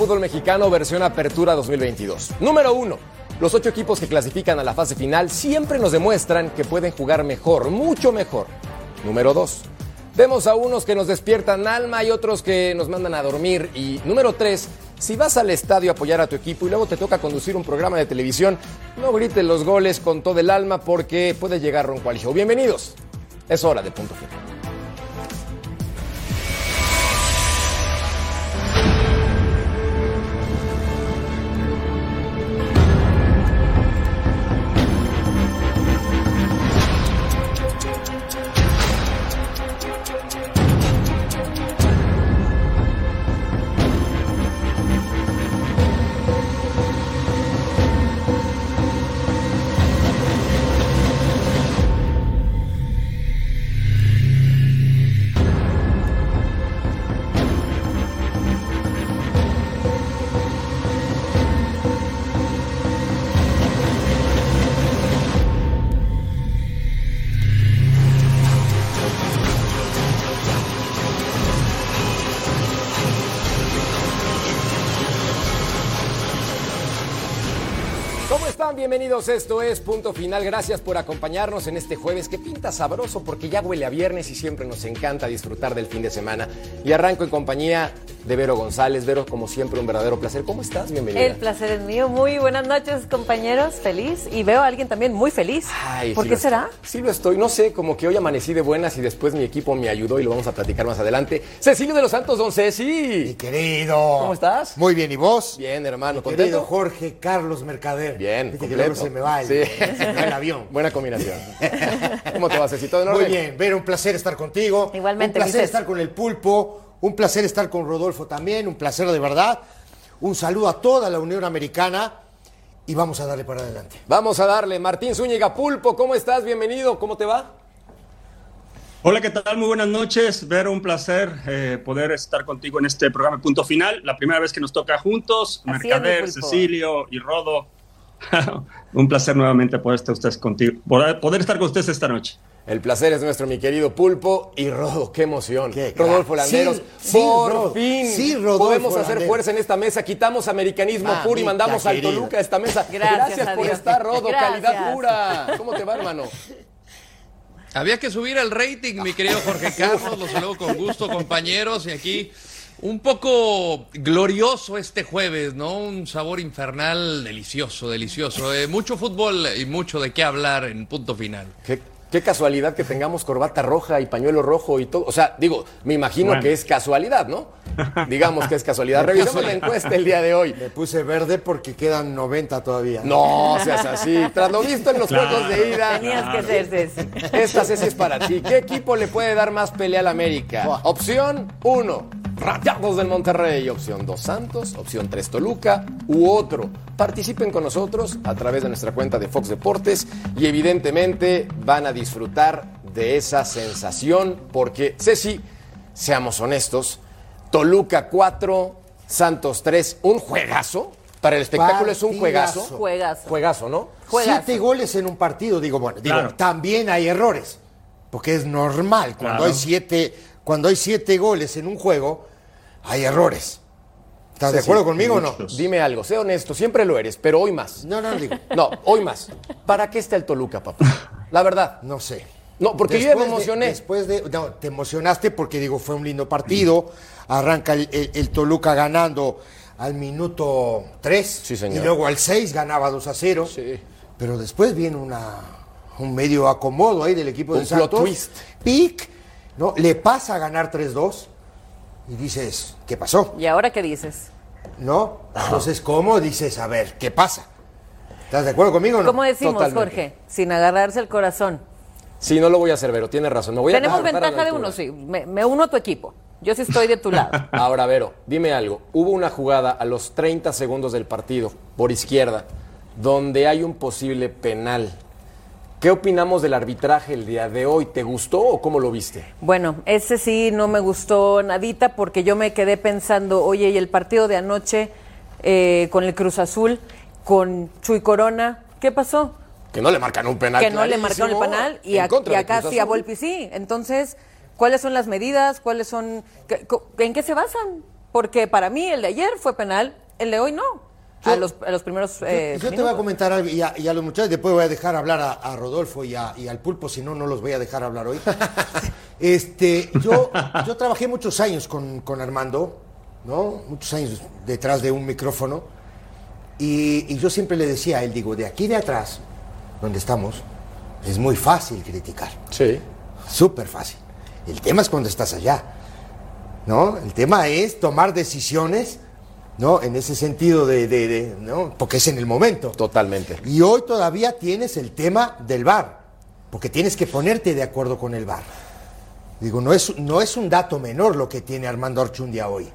Fútbol mexicano versión Apertura 2022. Número uno. Los ocho equipos que clasifican a la fase final siempre nos demuestran que pueden jugar mejor, mucho mejor. Número dos. Vemos a unos que nos despiertan alma y otros que nos mandan a dormir. Y número tres. Si vas al estadio a apoyar a tu equipo y luego te toca conducir un programa de televisión, no grites los goles con todo el alma porque puede llegar Ron Show. Bienvenidos. Es hora de punto final. Bienvenidos. Esto es Punto Final. Gracias por acompañarnos en este jueves que pinta sabroso porque ya huele a viernes y siempre nos encanta disfrutar del fin de semana. Y arranco en compañía de Vero González. Vero, como siempre, un verdadero placer. ¿Cómo estás? Bienvenida. El placer es mío. Muy buenas noches, compañeros. Feliz. Y veo a alguien también muy feliz. Ay, ¿Por sí qué será? estoy. Sí lo estoy. No sé, como que hoy amanecí de buenas y después mi equipo me ayudó y lo vamos a platicar más adelante. Cecilio de los Santos, don Mi Ceci. querido. ¿Cómo estás? Muy bien, ¿y vos? Bien, hermano. Querido ¿Contento? Jorge Carlos Mercader. Bien, que completo. luego se me va el, Sí. se me va el avión. Buena combinación. ¿Cómo te va, Ceci? ¿Todo en Muy orden? bien, Ver, un placer estar contigo. Igualmente, Un placer estar con el pulpo. Un placer estar con Rodolfo también. Un placer de verdad. Un saludo a toda la Unión Americana. Y vamos a darle para adelante. Vamos a darle. Martín Zúñiga Pulpo, ¿cómo estás? Bienvenido. ¿Cómo te va? Hola, ¿qué tal? Muy buenas noches. Ver, un placer eh, poder estar contigo en este programa Punto Final. La primera vez que nos toca juntos, Así Mercader. Cecilio y Rodo. un placer nuevamente poder estar, ustedes contigo, poder, estar con ustedes esta noche. El placer es nuestro, mi querido Pulpo. Y Rodo, qué emoción. Qué. Rodolfo Landeros, Sí, sí, por fin Sí, Rodolfo podemos hacer Landeros. fuerza en esta mesa. Quitamos americanismo puro y mandamos al. Toluca a esta mesa. Gracias por Dios. estar, Rodo. Calidad pura. ¿Cómo te va, hermano? Había que subir el rating, mi querido Jorge Carlos. Los saludo con gusto, compañeros. Y aquí un poco glorioso este jueves, ¿no? Un sabor infernal delicioso, delicioso. Eh, mucho fútbol y mucho de qué hablar en punto final. Qué, qué casualidad que tengamos corbata roja y pañuelo rojo y todo. O sea, digo, me imagino Bueno. que es casualidad, ¿no? Digamos que es casualidad. Revisemos la encuesta el día de hoy. Me puse verde porque quedan 90 todavía. No seas así. Tras lo visto en los Claro. juegos de ida. Tenías que ser Ceci. Esta Ceci es para ti. ¿Qué equipo le puede dar más pelea al América? Opción 1, Rayados del Monterrey. Opción 2, Santos. Opción 3, Toluca. U otro. Participen con nosotros a través de nuestra cuenta de Fox Deportes y evidentemente van a disfrutar de esa sensación porque, Ceci, seamos honestos, Toluca 4, Santos 3, un juegazo. Para el espectáculo es un juegazo. Juegazo. Juegazo, ¿no? Juegazo. Siete goles en un partido, digo, bueno, digo, Claro. también hay errores, porque es normal, cuando Claro. hay siete, cuando hay siete goles en un juego, hay errores. ¿Estás de acuerdo sí, conmigo o no? Dime algo, sé honesto, siempre lo eres, pero hoy más. No, no, digo, No, hoy más. ¿Para qué está el Toluca, papá? La verdad. no sé. No, porque yo ya me de- emocioné. después de, no, te emocionaste porque digo, fue un lindo partido, arranca el, el- el Toluca ganando al minuto 3 Sí, señor. y luego al 6 ganaba 2 a 0. Sí. Pero después viene una, un medio acomodo ahí del equipo Un de Santos. twist. Pic. ¿no? Le pasa a ganar 3-2 y dices, ¿qué pasó? ¿Y ahora qué dices? ¿No? Entonces, ¿cómo? Dices, a ver, ¿qué pasa? ¿Estás de acuerdo conmigo o no? ¿Cómo decimos, Totalmente. Jorge? Sin agarrarse el corazón. Sí, no lo voy a hacer, Vero, tienes razón. Me voy a Tenemos a ventaja de uno, sí. Me, me uno a tu equipo. Yo sí estoy de tu lado. Ahora, Vero, dime algo. Hubo una jugada a los 30 segundos del partido, por izquierda, donde hay un posible penal. ¿Qué opinamos del arbitraje el día de hoy? ¿Te gustó o cómo lo viste? Bueno, ese sí no me gustó nadita porque yo me quedé pensando, oye, y el partido de anoche eh, con el Cruz Azul, con Chuy Corona, ¿qué pasó? Que no le marcan un penal. que no le marcaron el penal y, a- y acá sí a. Volpi sí. Entonces, ¿cuáles son las medidas? ¿Cuáles son ¿En qué se basan? Porque para mí el de ayer fue penal, el de hoy no. Yo- a, los, a los primeros Yo- eh, yo, te voy a comentar algo y a, y a los muchachos, después voy a dejar hablar a, a Rodolfo y, a- y al pulpo, si no, no los voy a dejar hablar hoy. este, yo, yo trabajé muchos años con, con Armando, ¿no? Muchos años detrás de un micrófono. Y, y yo siempre le decía a él, digo, de aquí de atrás, donde estamos, es muy fácil criticar. Sí. Súper fácil. El tema es cuando estás allá. ¿No? El tema es tomar decisiones, ¿no? En ese sentido de, de- de- ¿no? Porque es en el momento. Totalmente. Y hoy todavía tienes el tema del VAR, porque tienes que ponerte de acuerdo con el VAR. Digo, no es, no es un dato menor lo que tiene Armando Archundia hoy.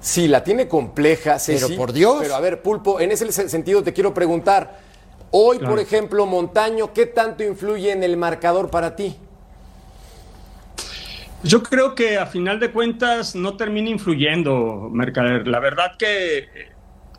Sí, la tiene compleja, Ceci, Pero por Dios. Pero a ver, Pulpo, en ese se- sentido te quiero preguntar. Hoy, Claro. por ejemplo, Montaño, ¿qué tanto influye en el marcador para ti? Yo creo que a final de cuentas no termina influyendo, Mercader. La verdad que eh,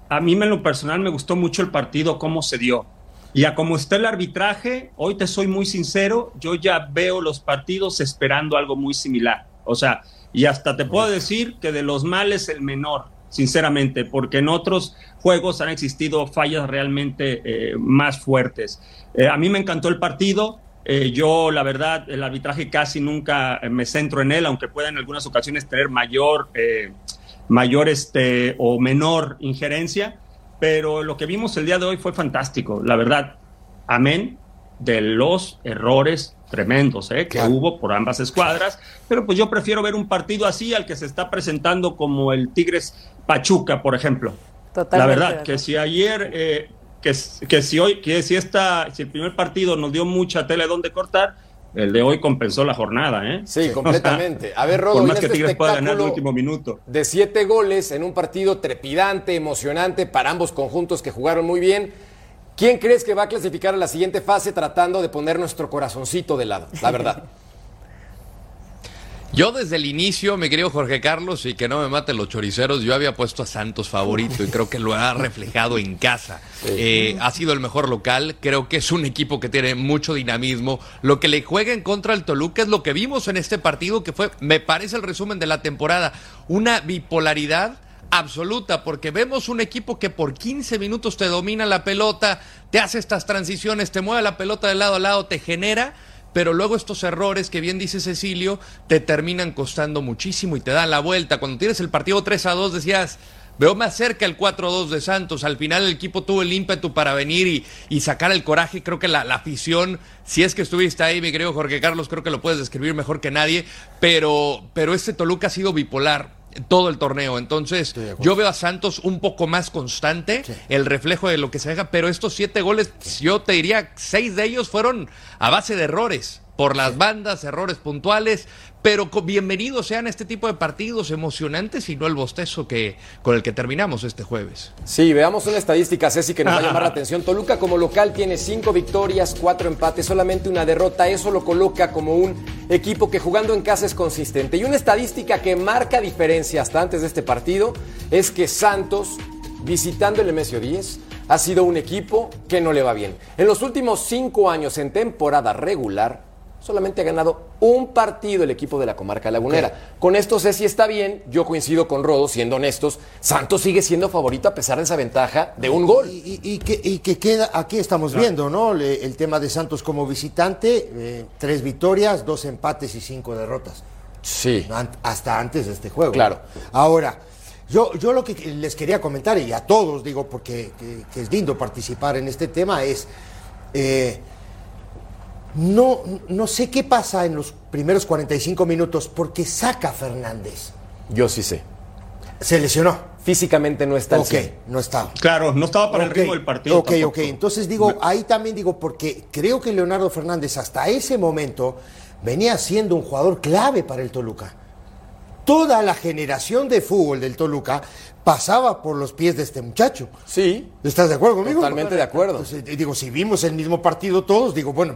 a mí en lo personal me gustó mucho el partido, cómo se dio. Y a cómo está el arbitraje, hoy te soy muy sincero, yo ya veo los partidos esperando algo muy similar. O sea, y hasta te puedo decir que de los males el menor, sinceramente, porque en otros juegos han existido fallas realmente eh, más fuertes. Eh, a mí me encantó el partido. Eh, yo, la verdad, el arbitraje casi nunca eh, me centro en él, aunque pueda en algunas ocasiones tener mayor, eh, mayor este, o menor injerencia. Pero lo que vimos el día de hoy fue fantástico, la verdad. Amén de los errores tremendos eh, que Claro. hubo por ambas escuadras. Pero pues yo prefiero ver un partido así al que se está presentando como el Tigres Pachuca, por ejemplo. Totalmente La verdad, que si ayer, eh, que, que si hoy, que si esta, si el primer partido nos dio mucha tela donde cortar, el de hoy compensó la jornada, ¿eh? Sí, completamente. A ver, Rodo, Por más que este Tigres pueda ganar el último minuto. de siete goles en un partido trepidante, emocionante para ambos conjuntos que jugaron muy bien. ¿Quién crees que va a clasificar a la siguiente fase tratando de poner nuestro corazoncito de lado? La verdad. Yo desde el inicio, mi querido Jorge Carlos, y que no me maten los choriceros, yo había puesto a Santos favorito y creo que lo ha reflejado en casa. Eh, ha sido el mejor local, creo que es un equipo que tiene mucho dinamismo. Lo que le juega en contra al Toluca es lo que vimos en este partido, que fue, me parece el resumen de la temporada, una bipolaridad absoluta, porque vemos un equipo que por 15 minutos te domina la pelota, te hace estas transiciones, te mueve la pelota de lado a lado, te genera, pero luego estos errores que bien dice Cecilio te terminan costando muchísimo y te dan la vuelta. Cuando tienes el partido 3 a 2 decías, veo más cerca el 4 a 2 de Santos, al final el equipo tuvo el ímpetu para venir y, y sacar el coraje, creo que la, afición, si es que estuviste ahí, mi querido Jorge Carlos, creo que lo puedes describir mejor que nadie, pero, pero este Toluca ha sido bipolar todo el torneo. Entonces, yo veo a Santos un poco más constante, el reflejo de lo que se deja, pero estos siete goles, yo te diría, seis de ellos fueron a base de errores. Por las bandas, errores puntuales, pero bienvenidos sean este tipo de partidos emocionantes y no el bostezo que, con el que terminamos este jueves. Sí, veamos una estadística, Ceci, que nos va a llamar la atención. Toluca como local tiene cinco victorias, cuatro empates, solamente una derrota. Eso lo coloca como un equipo que jugando en casa es consistente. Y una estadística que marca diferencia hasta antes de este partido es que Santos, visitando el Nemesio 10, ha sido un equipo que no le va bien. En los últimos cinco años en temporada regular, solamente ha ganado un partido el equipo de la comarca lagunera. Con esto sé si está bien, yo coincido con Rodo, siendo honestos, Santos sigue siendo favorito a pesar de esa ventaja de un gol. Y, y- y que, y que queda, aquí estamos viendo, ¿no? Le- el tema de Santos como visitante, eh, tres victorias, dos empates y cinco derrotas. Sí. An- hasta antes de este juego. Claro. Ahora, yo, yo lo que les quería comentar, y a todos digo, porque que, que es lindo participar en este tema, es, eh, no, no sé qué pasa en los primeros 45 minutos porque saca a Fernández. Yo sí sé. Se lesionó. Físicamente no está al Ok, 100. no está. Claro, no estaba para el ritmo del partido. Ok, tampoco. ok. Entonces digo, ahí también digo, porque creo que Leonardo Fernández hasta ese momento venía siendo un jugador clave para el Toluca. Toda la generación de fútbol del Toluca pasaba por los pies de este muchacho. Sí, ¿Estás de acuerdo conmigo? Totalmente de acuerdo. Entonces, digo, si vimos el mismo partido todos, digo, bueno,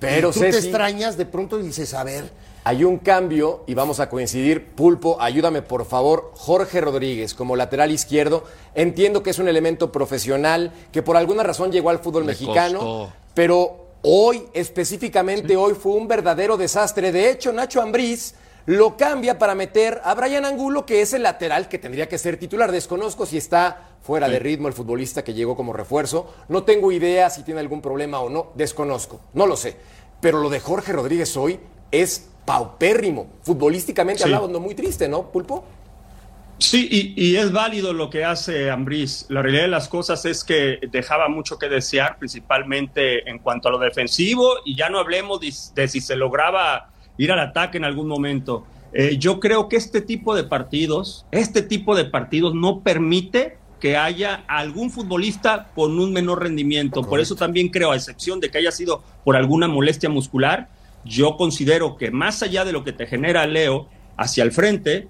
Pero, y tú te extrañas de pronto y dices, a ver, hay un cambio y vamos a coincidir. Pulpo, ayúdame por favor. Jorge Rodríguez como lateral izquierdo. Entiendo que es un elemento profesional que por alguna razón llegó al fútbol mexicano, costó. pero hoy, específicamente hoy, fue un verdadero desastre. De hecho, Nacho Ambriz lo cambia para meter a Brian Angulo, que es el lateral que tendría que ser titular. Desconozco si está fuera de ritmo el futbolista que llegó como refuerzo. No tengo idea si tiene algún problema o no. Desconozco, no lo sé. Pero lo de Jorge Rodríguez hoy es paupérrimo. Futbolísticamente Sí. hablando, muy triste, ¿no, Pulpo? Sí, y, y es válido lo que hace Ambriz. La realidad de las cosas es que dejaba mucho que desear, principalmente en cuanto a lo defensivo, y ya no hablemos de, de si se lograba ir al ataque en algún momento. Eh, yo creo que este tipo de partidos, este tipo de partidos no permite que haya algún futbolista con un menor rendimiento. Por eso también creo, a excepción de que haya sido por alguna molestia muscular, yo considero que más allá de lo que te genera Leo hacia el frente,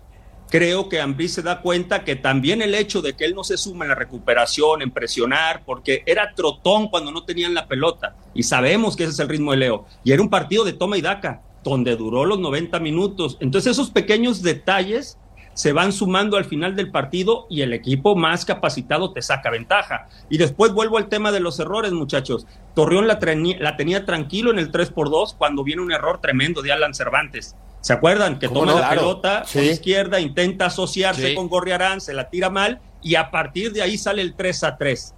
creo que Ambriz se da cuenta que también el hecho de que él no se suma en la recuperación, en presionar, porque era trotón cuando no tenían la pelota, y sabemos que ese es el ritmo de Leo, y era un partido de toma y daca, donde duró los 90 minutos. Entonces esos pequeños detalles se van sumando al final del partido y el equipo más capacitado te saca ventaja. Y después vuelvo al tema de los errores, muchachos. Torreón la, la tenía tranquilo en el 3 por 2 cuando viene un error tremendo de Alan Cervantes. ¿Se acuerdan? Que ¿Cómo toma no? la Claro. pelota Sí. por izquierda, intenta asociarse Sí. con Gorriarán, se la tira mal y a partir de ahí sale el 3 a 3.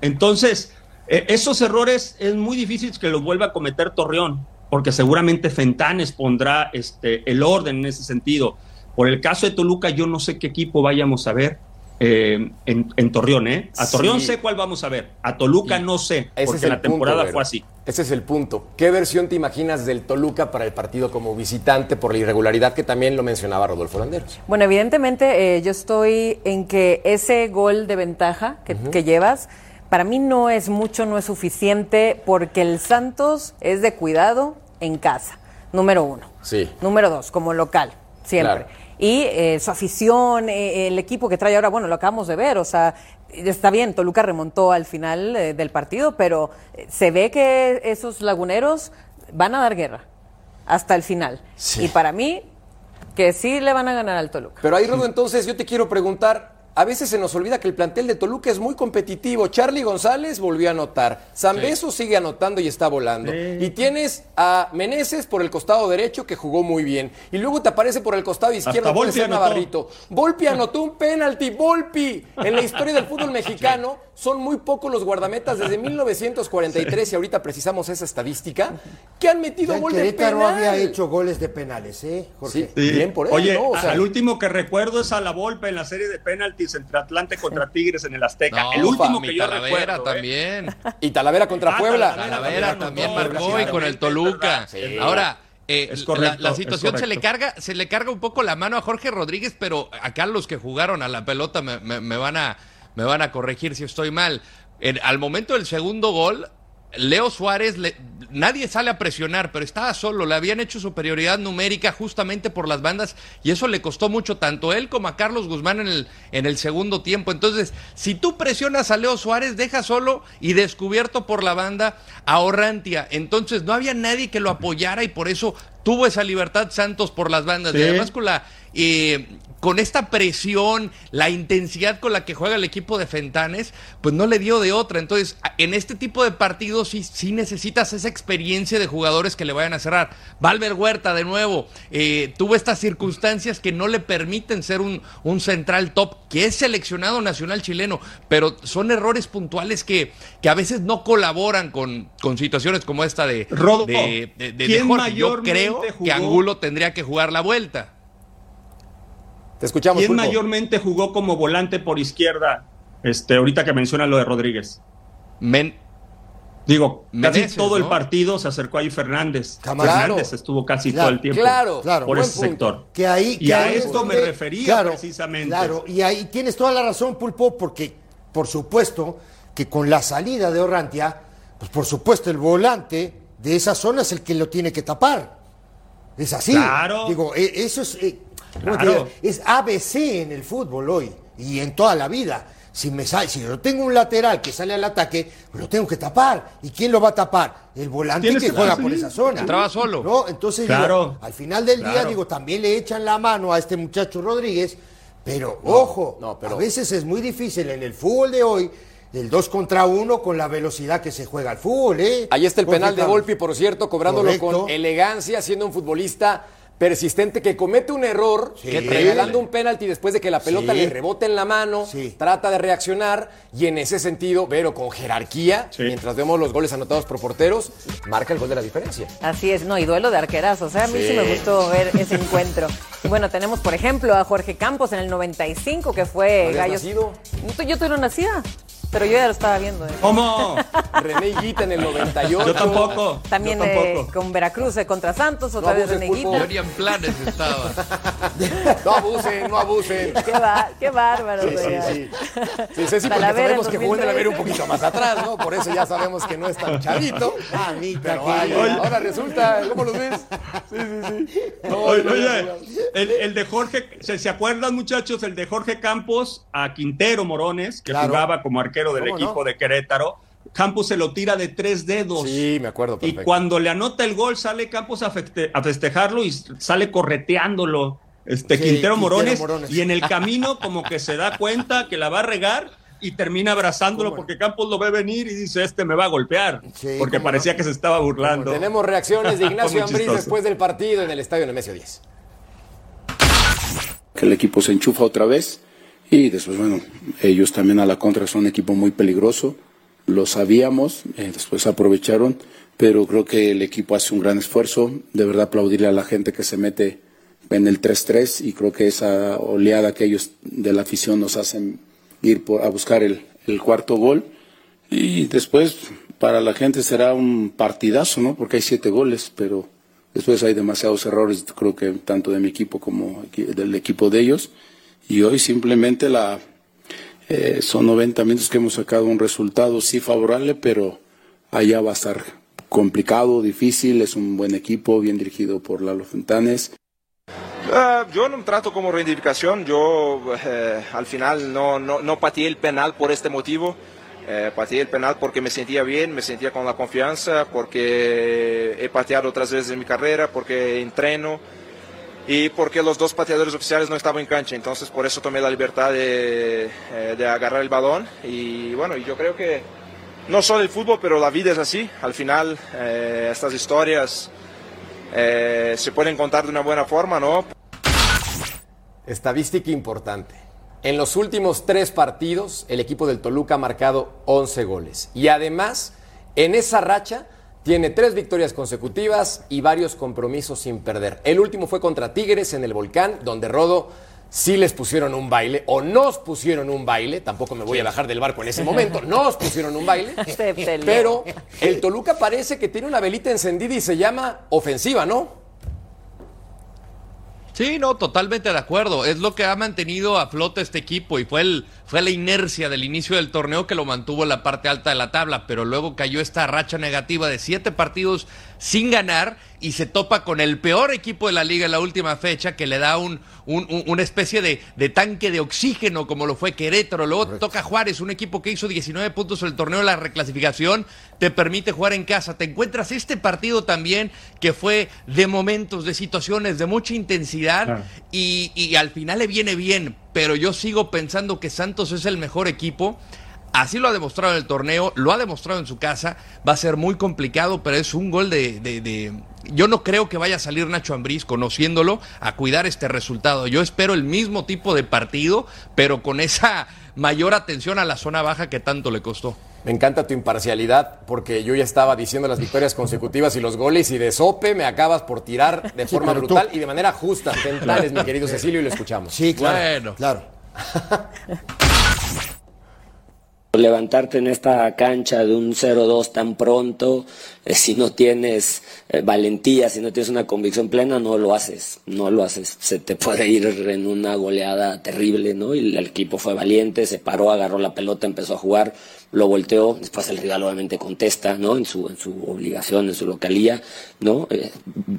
Entonces, eh, esos errores es muy difícil que los vuelva a cometer Torreón, porque seguramente Fentanes pondrá este, el orden en ese sentido. Por el caso de Toluca, yo no sé qué equipo vayamos a ver eh, en, en Torreón. ¿eh? A Torreón Sí. sé cuál vamos a ver, a Toluca no sé, Ese porque es el la temporada Vero. fue así. Ese es el punto. ¿Qué versión te imaginas del Toluca para el partido como visitante por la irregularidad que también lo mencionaba Rodolfo Landeros? Bueno, evidentemente eh, yo estoy en que ese gol de ventaja que, que llevas, para mí no es mucho, no es suficiente, porque el Santos es de cuidado en casa, número uno. Sí. Número dos, como local, siempre. Claro. Y eh, su afición, eh, el equipo que trae ahora, bueno, lo acabamos de ver, o sea, está bien, Toluca remontó al final eh, del partido, pero se ve que esos laguneros van a dar guerra hasta el final. Sí. Y para mí, que sí le van a ganar al Toluca. Pero ahí, Rodo, entonces yo te quiero preguntar, a veces se nos olvida que el plantel de Toluca es muy competitivo. Charlie González volvió a anotar. Zambeso sigue anotando y está volando. Y tienes a Meneses por el costado derecho que jugó muy bien. Y luego te aparece por el costado izquierdo puede ser. Navarrito. Volpi anotó un penalti. Volpi. En la historia del fútbol mexicano son muy pocos los guardametas desde 1943 y ahorita precisamos esa estadística que han metido gol de penal. había hecho goles de penales, ¿eh, Jorge? Sí. Bien por él, Oye, ¿no? O sea- al último que recuerdo es a la Volpe en la serie de entre Atlante contra Tigres en el Azteca. No, el último mi que yo Talavera recuerdo. ¿eh? también. Y Talavera contra Ah, Puebla. Talavera Talavera también marcó y con el Toluca. sí. Ahora, eh, Es la- correcto, la, es situación se le carga, se le carga un poco la mano a Jorge Rodríguez, pero acá los que jugaron a la pelota me, me- me van a me van a corregir si estoy mal. En- al momento del segundo gol, Leo Suárez, le- nadie sale a presionar, pero estaba solo, le habían hecho superioridad numérica justamente por las bandas y eso le costó mucho tanto a él como a Carlos Guzmán en el, en el segundo tiempo. Entonces, si tú presionas a Leo Suárez, deja solo y descubierto por la banda a Orrantia. Entonces, no había nadie que lo apoyara y por eso tuvo esa libertad Santos por las bandas. Y además con la... eh, con esta presión, la intensidad con la que juega el equipo de Fentanes, pues no le dio de otra. Entonces, en este tipo de partidos sí, sí necesitas esa experiencia de jugadores que le vayan a cerrar. Valver Huerta, de nuevo, eh, tuvo estas circunstancias que no le permiten ser un, un central top, que es seleccionado nacional chileno, pero son errores puntuales que, que a veces no colaboran con, con situaciones como esta de, Rodo, de, de- de ¿quién Jorge. Yo mayormente que? Angulo tendría que jugar la vuelta. Te escuchamos, ¿Quién Pulpo. mayormente jugó como volante por izquierda? Este, ahorita que menciona lo de Rodríguez. Men- Digo, Meneses, casi todo el partido se acercó ahí Fernández. Fernández estuvo casi Claro, todo el tiempo claro, claro. por ese punto. sector. Que ahí, y que a ahí esto me refería claro, precisamente. Claro, y ahí tienes toda la razón, Pulpo, porque por supuesto que con la salida de Orrantia, pues por supuesto el volante de esa zona es el que lo tiene que tapar. Es así. Claro. Digo, e- eso es, eh, ¿cómo te Claro. digo? es ABC en el fútbol hoy y en toda la vida. Si me sale, si yo tengo un lateral que sale al ataque, lo tengo que tapar. ¿Y quién lo va a tapar? El volante que que- juega por esa zona. Entraba solo. ¿No? Entonces, digo, Claro. al final del día, digo, también le echan la mano a este muchacho Rodríguez, pero ojo, no, pero- a veces es muy difícil en el fútbol de hoy, el 2 contra 1 con la velocidad que se juega al fútbol, ¿eh? Ahí está el penal de. Volpi, por cierto, cobrándolo Correcto. con elegancia, siendo un futbolista persistente que comete un error, Sí. regalando un penalti después de que la pelota Sí. le rebote en la mano, Sí. trata de reaccionar y en ese sentido, pero con jerarquía, Sí. mientras vemos los goles anotados por porteros, marca el gol de la diferencia. Así es, no, y duelo de arquerazos. O sea, a mí sí. Sí. me gustó ver ese encuentro. Y bueno, tenemos, por ejemplo, a Jorge Campos en el 95, que fue ¿No Gallos. nacido? Yo todavía no nacía, pero yo ya lo estaba viendo. ¿eh? ¿Cómo? René Higuita en el 98. Yo tampoco. También yo eh, tampoco. con Veracruz eh, contra Santos, otra No vez René. Higuita. Yo ni en planes estaba. No abusen, no abusen. Qué, va- qué bárbaro. Sí, sí, sí. Sí, Ceci, porque sabemos que jugó en el haber un 2013. poquito más atrás, ¿no? Por eso ya sabemos que no es tan chavito. Mamita Pero querida. vaya, ahora resulta, ¿cómo los ves? Sí, sí, sí. No, Oye, no, oye, el, el de Jorge, ¿se, se acuerdan muchachos? El de Jorge Campos a Quintero Morones, que Claro. jugaba como arquero del equipo de Querétaro. Campos se lo tira de tres dedos. Sí, me acuerdo Y perfecto. cuando le anota el gol, sale Campos a, feste- a festejarlo y sale correteándolo. Este Sí, Quintero, Quintero Morones, y en el camino como que se da cuenta que la va a regar y termina abrazándolo porque Campos lo ve venir y dice, este me va a golpear, Sí, porque parecía no. que se estaba burlando. Tenemos reacciones de Ignacio Ambriz después del partido en el estadio Nemesio 10. que el equipo se enchufa otra vez y después, bueno, ellos también a la contra son un equipo muy peligroso, lo sabíamos, eh, después aprovecharon, pero creo que el equipo hace un gran esfuerzo, de verdad aplaudirle a la gente que se mete en el 3-3 y creo que esa oleada que ellos de la afición nos hacen ir por- a buscar el, el cuarto gol y después para la gente será un partidazo, ¿no? Porque hay siete goles, pero después hay demasiados errores, creo que tanto de mi equipo como del equipo de ellos. Y hoy simplemente la eh, son 90 minutos que hemos sacado un resultado sí favorable, pero allá va a estar complicado, difícil. Es un buen equipo, bien dirigido por Lalo Fentanes. Ah, yo no trato como reivindicación, yo eh, al final no, no, no pateé el penal por este motivo, eh, pateé el penal porque me sentía bien, me sentía con la confianza, porque he pateado otras veces en mi carrera, porque entreno y porque los dos pateadores oficiales no estaban en cancha, entonces por eso tomé la libertad de, eh, de agarrar el balón y bueno, yo creo que no solo el fútbol, pero la vida es así, al final eh, estas historias eh, se pueden contar de una buena forma, ¿no? Estadística importante. En los últimos tres partidos, el equipo del Toluca ha marcado 11 goles. Y además, en esa racha, tiene tres victorias consecutivas y varios compromisos sin perder. El último fue contra Tigres en el Volcán, donde Rodo sí les pusieron un baile, o nos pusieron un baile, tampoco me voy a bajar del barco en ese momento, nos pusieron un baile, pero el Toluca parece que tiene una velita encendida y se llama ofensiva, ¿no? Sí, no, totalmente de acuerdo. Es lo que ha mantenido a flote este equipo y fue, el, fue la inercia del inicio del torneo que lo mantuvo en la parte alta de la tabla, pero luego cayó esta racha negativa de siete partidos sin ganar y se topa con el peor equipo de la liga en la última fecha que le da un, un- un- una especie de, de tanque de oxígeno como lo fue Querétaro. Luego toca Juárez, un equipo que hizo 19 puntos en el torneo de la reclasificación, te permite jugar en casa. Te encuentras este partido también que fue de momentos, de situaciones, de mucha intensidad Claro. y, y al final le viene bien, pero yo sigo pensando que Santos es el mejor equipo. Así lo ha demostrado en el torneo, lo ha demostrado en su casa. Va a ser muy complicado, pero es un gol de. de- de- Yo no creo que vaya a salir Nacho Ambriz, conociéndolo, a cuidar este resultado. Yo espero el mismo tipo de partido, pero con esa mayor atención a la zona baja que tanto le costó. Me encanta tu imparcialidad porque yo ya estaba diciendo las victorias consecutivas y los goles y de sope me acabas por tirar de Sí, forma tú- brutal y de manera justa. Tentales, mi querido Cecilio, y lo escuchamos. Sí, claro. Bueno. Claro. Levantarte en esta cancha de un 0-2 tan pronto, eh, si no tienes eh, valentía, si no tienes una convicción plena, no lo haces, no lo haces. Se te puede ir en una goleada terrible, ¿no? Y el equipo fue valiente, se paró, agarró la pelota, empezó a jugar lo volteó, después el rival obviamente contesta, ¿no? En su, en su obligación, en su localía, ¿no? Eh,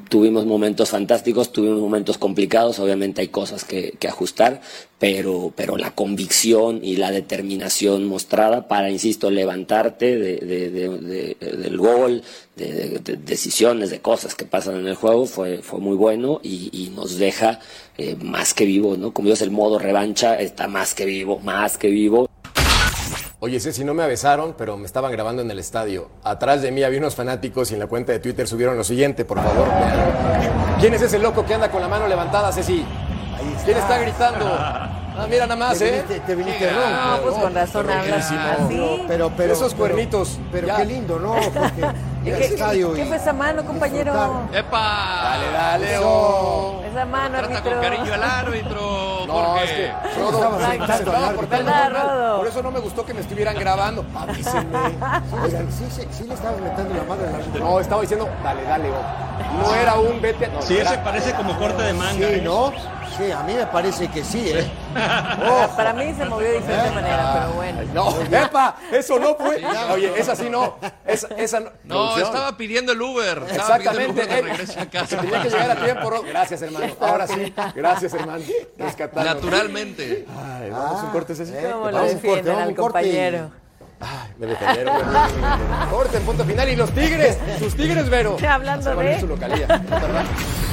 tuvimos momentos fantásticos, tuvimos momentos complicados, obviamente hay cosas que, que ajustar, pero, pero la convicción y la determinación mostrada para, insisto, levantarte de, de, de, del gol, de, decisiones, de cosas que pasan en el juego, fue, fue muy bueno y, y nos deja eh, más que vivo, ¿no? Como es el modo revancha, está más que vivo, más que vivo. Oye, sé si no me avisaron, pero me estaban grabando en el estadio. Atrás de mí había unos fanáticos y en la cuenta de Twitter subieron lo siguiente, por favor. Vean. ¿Quién es ese loco que anda con la mano levantada, Ceci? ¿Quién está gritando? Ah, mira nada más, te ¿eh? Te viniste No, ronco, pues ¿no? con razón hablas así. No, pero, pero, Esos pero- cuernitos. Pero ya. qué lindo, ¿no? Porque al ¿Qué, estadio qué fue esa mano, compañero? ¡Epa! Dale, dale, oh. Esa mano, Trata árbitro. con cariño al árbitro, No, Jorge. es que Rodo, al estaba árbitro. portando ¿Verdad, muy mal. Rodo? Por eso no me gustó que me estuvieran grabando. Avísenme. Oigan, sí, sí, sí le estabas metiendo la mano en la No, estaba diciendo, dale, dale, oh. No era un vete. No, Sí, era- ese parece como corte de manga. Sí. ¿no? Sí, a mí me parece que sí, ¿eh? Para mí se movió de diferente manera, pero bueno. No, epa, eso no fue. Oye, esa sí no. Esa, esa no. No, Producción. estaba pidiendo el Uber. Estaba pidiendo el Exactamente. Uber de eh, regreso a casa. tenía que llegar a tiempo, Ro- Gracias, hermano. Ahora sí. Gracias, hermano. Rescatando. Naturalmente. Ay, vamos a un corte, Ceci. ¿Cómo lo Vamos a un corte, defienden vamos a al un corte compañero? Ay, me defendieron. güey. Corte, el punto final. Y los tigres. Sus tigres, Vero. Hablando Se van en de- su localía. No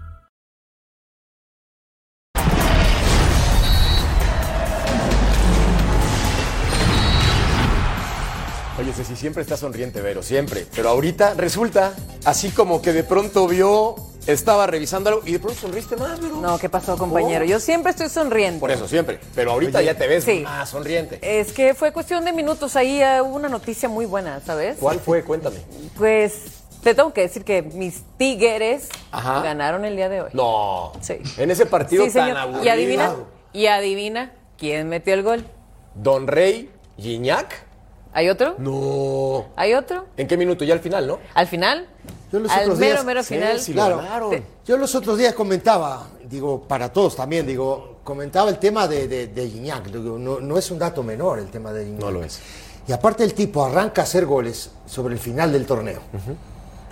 Oye, Ceci, siempre está sonriente, Vero, siempre. Pero ahorita resulta así como que de pronto vio, estaba revisando algo y de pronto sonriste más, Vero. No, ¿qué pasó, compañero? Yo siempre estoy sonriendo. Por eso, siempre. Pero ahorita ya te ves Sí. más sonriente. Es que fue cuestión de minutos. Ahí eh, hubo una noticia muy buena, ¿sabes? ¿Cuál fue? Cuéntame. Pues te tengo que decir que mis tigres Ajá. ganaron el día de hoy. No. Sí. En ese partido Sí, tan señor. aburrido. Y adivina, y adivina quién metió el gol. Don Rey Gignac. ¿Hay otro? No. ¿Hay otro? ¿En qué minuto? Ya al final, ¿no? Al final, Yo los al otros mero, días- mero Sí, final. sí, lo Claro. Te- Yo los otros días comentaba, digo, para todos también, digo, comentaba el tema de, de, de Gignac. Digo, no, no es un dato menor el tema de Gignac. No lo es. Y aparte el tipo arranca a hacer goles sobre el final del torneo.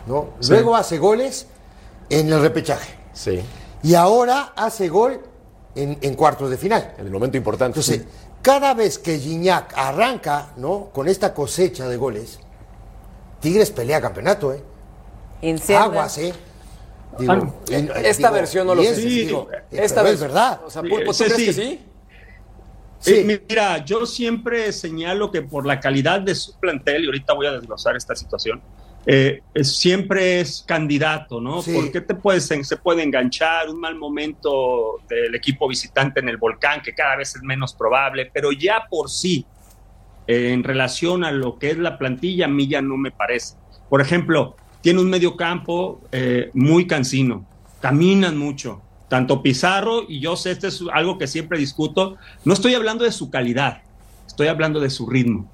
¿no? Luego hace goles en el repechaje. Sí. Y ahora hace gol en, en cuartos de final. En el momento importante. Entonces, cada vez que Gignac arranca, ¿no? Con esta cosecha de goles, Tigres pelea campeonato, ¿eh? Encienda. Aguas, ¿eh? Digo, Ah, esta digo, versión no lo sé. es- Sí, digo, esta vez- es verdad. O sea, Pulpo, ¿tú Sí, crees sí. que sí? Sí. Eh, mira, yo siempre señalo que por la calidad de su plantel, y ahorita voy a desglosar esta situación, eh, es- siempre es candidato, ¿no? Sí. ¿Por qué te puedes, se puede enganchar un mal momento del equipo visitante en el volcán, que cada vez es menos probable, pero ya por sí, eh, en relación a lo que es la plantilla, a mí ya no me parece. Por ejemplo, tiene un medio campo eh, muy cansino, caminan mucho, tanto Pizarro y yo sé, esto es algo que siempre discuto, no estoy hablando de su calidad, estoy hablando de su ritmo.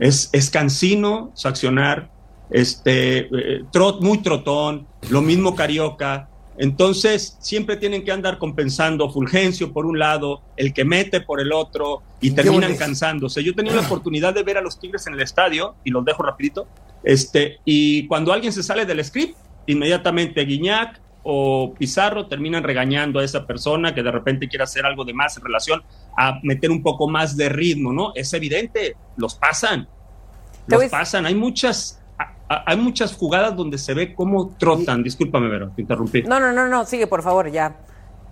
Es, es cansino su accionar, este, eh, trot, muy trotón, lo mismo Carioca. Entonces, siempre tienen que andar compensando Fulgencio por un lado, el que mete por el otro, y terminan cansándose. Yo tenido la oportunidad de ver a los Tigres en el estadio, y los dejo rapidito, este, y cuando alguien se sale del script, inmediatamente Guiñac o Pizarro terminan regañando a esa persona que de repente quiere hacer algo de más en relación a meter un poco más de ritmo, ¿no? Es evidente, los pasan, los pasan. Hay muchas, hay muchas jugadas donde se ve cómo trotan. Discúlpame, Vero, te interrumpí. No, no, no, no, sigue, por favor, ya.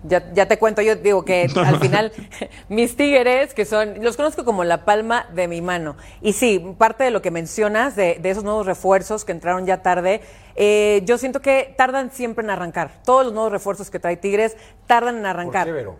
Ya, ya te cuento, yo digo que al final mis tigres, que son, los conozco como la palma de mi mano. Y sí, parte de lo que mencionas, de, de esos nuevos refuerzos que entraron ya tarde, eh, yo siento que tardan siempre en arrancar. Todos los nuevos refuerzos que trae Tigres tardan en arrancar. ¿Por qué, Vero?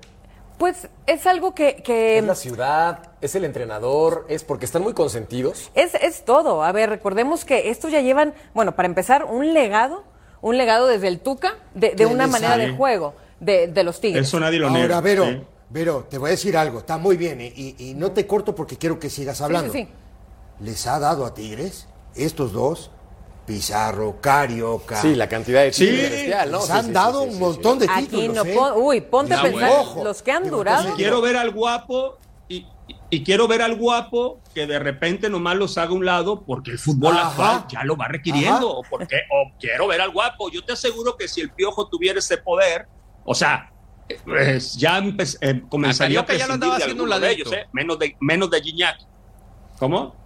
Pues es algo que... que Es la ciudad, es el entrenador, es porque están muy consentidos. Es, es todo. A ver, recordemos que estos ya llevan, bueno, para empezar, un legado, un legado desde el Tuca, de, de una manera sale. de juego de, de los Tigres. Eso nadie lo niega. Ahora, Vero, sí. Vero, te voy a decir algo, está muy bien, y, y- y no te corto porque quiero que sigas hablando. sí. Les ha dado a Tigres, estos dos, Pizarro, Carioca. Sí, la cantidad de Sí. bestial, ¿no? Les Sí, han sí, dado sí, un sí, montón de Aquí títulos. no ¿eh? Uy, ponte a pensar los que han durado. Quiero ver al guapo y, quiero ver al guapo que de repente nomás los haga a un lado porque el fútbol Ajá. actual ya lo va requiriendo. Ajá. O, porque, o quiero ver al guapo. Yo te aseguro que si el piojo tuviera ese poder, o sea, pues, ya eh, comenzaría a Carioca ya lo andaba de haciendo un de ellos, ¿eh? menos de menos de Gignac. ¿Cómo?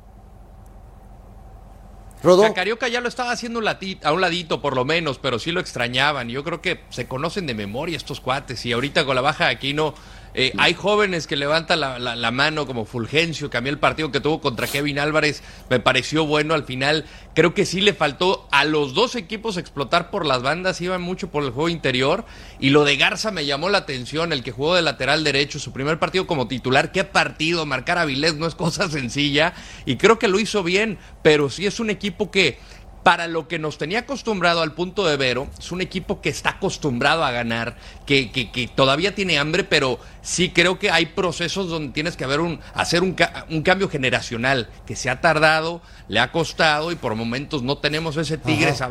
Carioca ya lo estaba haciendo a un ladito, por lo menos, pero sí lo extrañaban. Yo creo que se conocen de memoria estos cuates. Y ahorita con la baja de Aquino, eh, hay jóvenes que levantan la, la- la mano, como Fulgencio, que a mí el partido que tuvo contra Kevin Álvarez me pareció bueno al final. Creo que sí le faltó a los dos equipos explotar por las bandas, iban mucho por el juego interior. Y lo de Garza me llamó la atención, el que jugó de lateral derecho, su primer partido como titular. Qué partido, marcar a Vilés no es cosa sencilla. Y creo que lo hizo bien, pero sí es un equipo que para lo que nos tenía acostumbrado al punto de Vero, es un equipo que está acostumbrado a ganar, que, que- que todavía tiene hambre, pero sí creo que hay procesos donde tienes que haber un, hacer un, un cambio generacional, que se ha tardado, le ha costado y por momentos no tenemos ese Tigres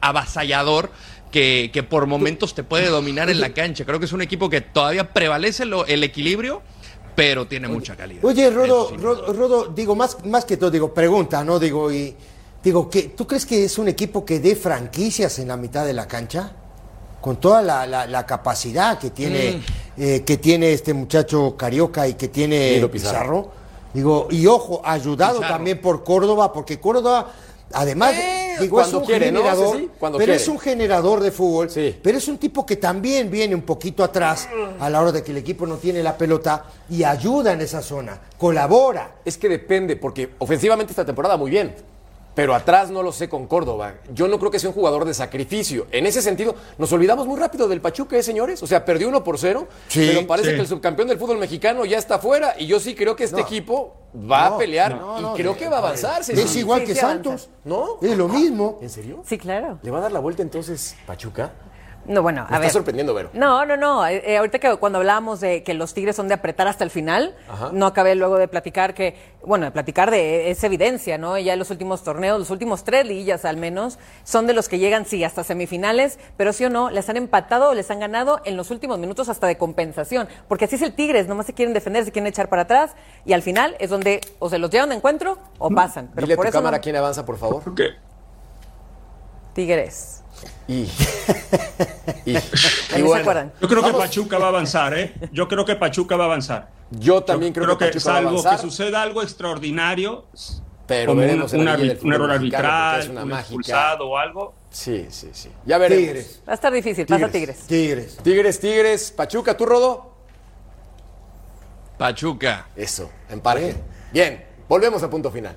avasallador que, que por momentos te puede dominar en la cancha. Creo que es un equipo que todavía prevalece lo- el equilibrio, pero tiene mucha calidad. Oye, Rodo, Eso sí. Rodo, Rodo, digo, más, más que todo, digo, pregunta, ¿no? Digo, y digo, que ¿tú crees que es un equipo que dé franquicias en la mitad de la cancha? Con toda la, la- la capacidad que tiene, eh, que tiene este muchacho Carioca y que tiene Pizarro. Pizarro. Digo, y ojo, ayudado Pizarro. también por Córdoba, porque Córdoba, además, Eh, digo, es un quiere, ¿no? generador, Sí, sí, cuando pero quiere. es un generador de fútbol, Sí. pero es un tipo que también viene un poquito atrás a la hora de que el equipo no tiene la pelota y ayuda en esa zona, colabora. Es que depende, porque ofensivamente esta temporada muy bien. Pero atrás no lo sé con Córdoba. Yo no creo que sea un jugador de sacrificio. En ese sentido, nos olvidamos muy rápido del Pachuca, ¿eh, señores? O sea, perdió uno por cero. Sí, pero parece sí. que el subcampeón del fútbol mexicano ya está fuera. Y yo sí creo que este No. equipo va No, a pelear. no, y no, creo que va a avanzar. Es igual que. Santos. ¿No? Es lo mismo. ¿En serio? Sí, claro. ¿Le va a dar la vuelta entonces Pachuca? No, bueno, Me a está ver. sorprendiendo, Vero. No, no, no. Eh, eh, ahorita que cuando hablábamos de que los Tigres son de apretar hasta el final, Ajá. no acabé luego de platicar que, bueno, de platicar de esa evidencia, ¿no? Ya en los últimos torneos, los últimos tres liguillas al menos, son de los que llegan, sí, hasta semifinales, pero sí o no, les han empatado o les han ganado en los últimos minutos hasta de compensación. Porque así es el Tigres, nomás se quieren defender, se quieren echar para atrás, y al final es donde o se los llevan de encuentro o pasan. Pero Dile a por tu eso cámara no- quién avanza, por favor. Porque Tigres. Y. y, y bueno, acuerdan. yo creo que Vamos. Pachuca va a avanzar, ¿eh? Yo creo que Pachuca va a avanzar. Yo también creo, creo que, que Pachuca va a salvo que avanzar. suceda algo extraordinario, Pero como un, en error arbitral, una un mágica. expulsado o algo, Sí, sí, sí. Ya veremos. Tigres. Va a estar difícil, pasa Tigres. Tigres. Tigres, Tigres. Pachuca, ¿tú, Rodo? Pachuca. Eso, empate. Bien, volvemos a punto final.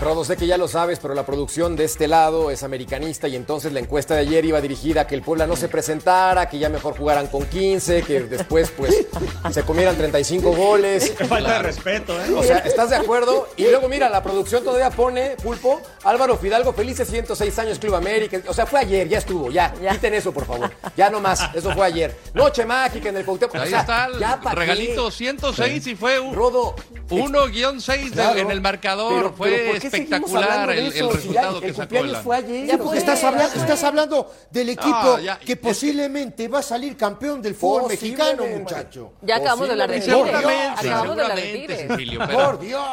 Rodo, sé que ya lo sabes, pero la producción de este lado es americanista y entonces la encuesta de ayer iba dirigida a que el Puebla no se presentara, que ya mejor jugaran con 15, que después pues se comieran 35 goles. Qué falta de respeto, ¿eh? O sea, ¿estás de acuerdo? Y luego mira, la producción todavía pone, Pulpo, Álvaro Fidalgo, felices 106 años Club América. O sea, fue ayer, ya estuvo, ya. Quiten eso, por favor. Ya no más, eso fue ayer. Noche mágica en el Cuauhtémoc. O Ahí sea, está el ya regalito 106 y fue un Rodo. 1-6 Claro. en el marcador. Pero- fue pero ¿por qué seguimos espectacular el, el ya resultado el que sacó cumpleaños el fue ayer. Ya, estás, hablando, estás hablando del equipo ya, que posiblemente va a salir campeón del fútbol mexicano, muchacho. Ya acabamos de hablar de Tigres. Acabamos de hablar de Tigres. Por Dios.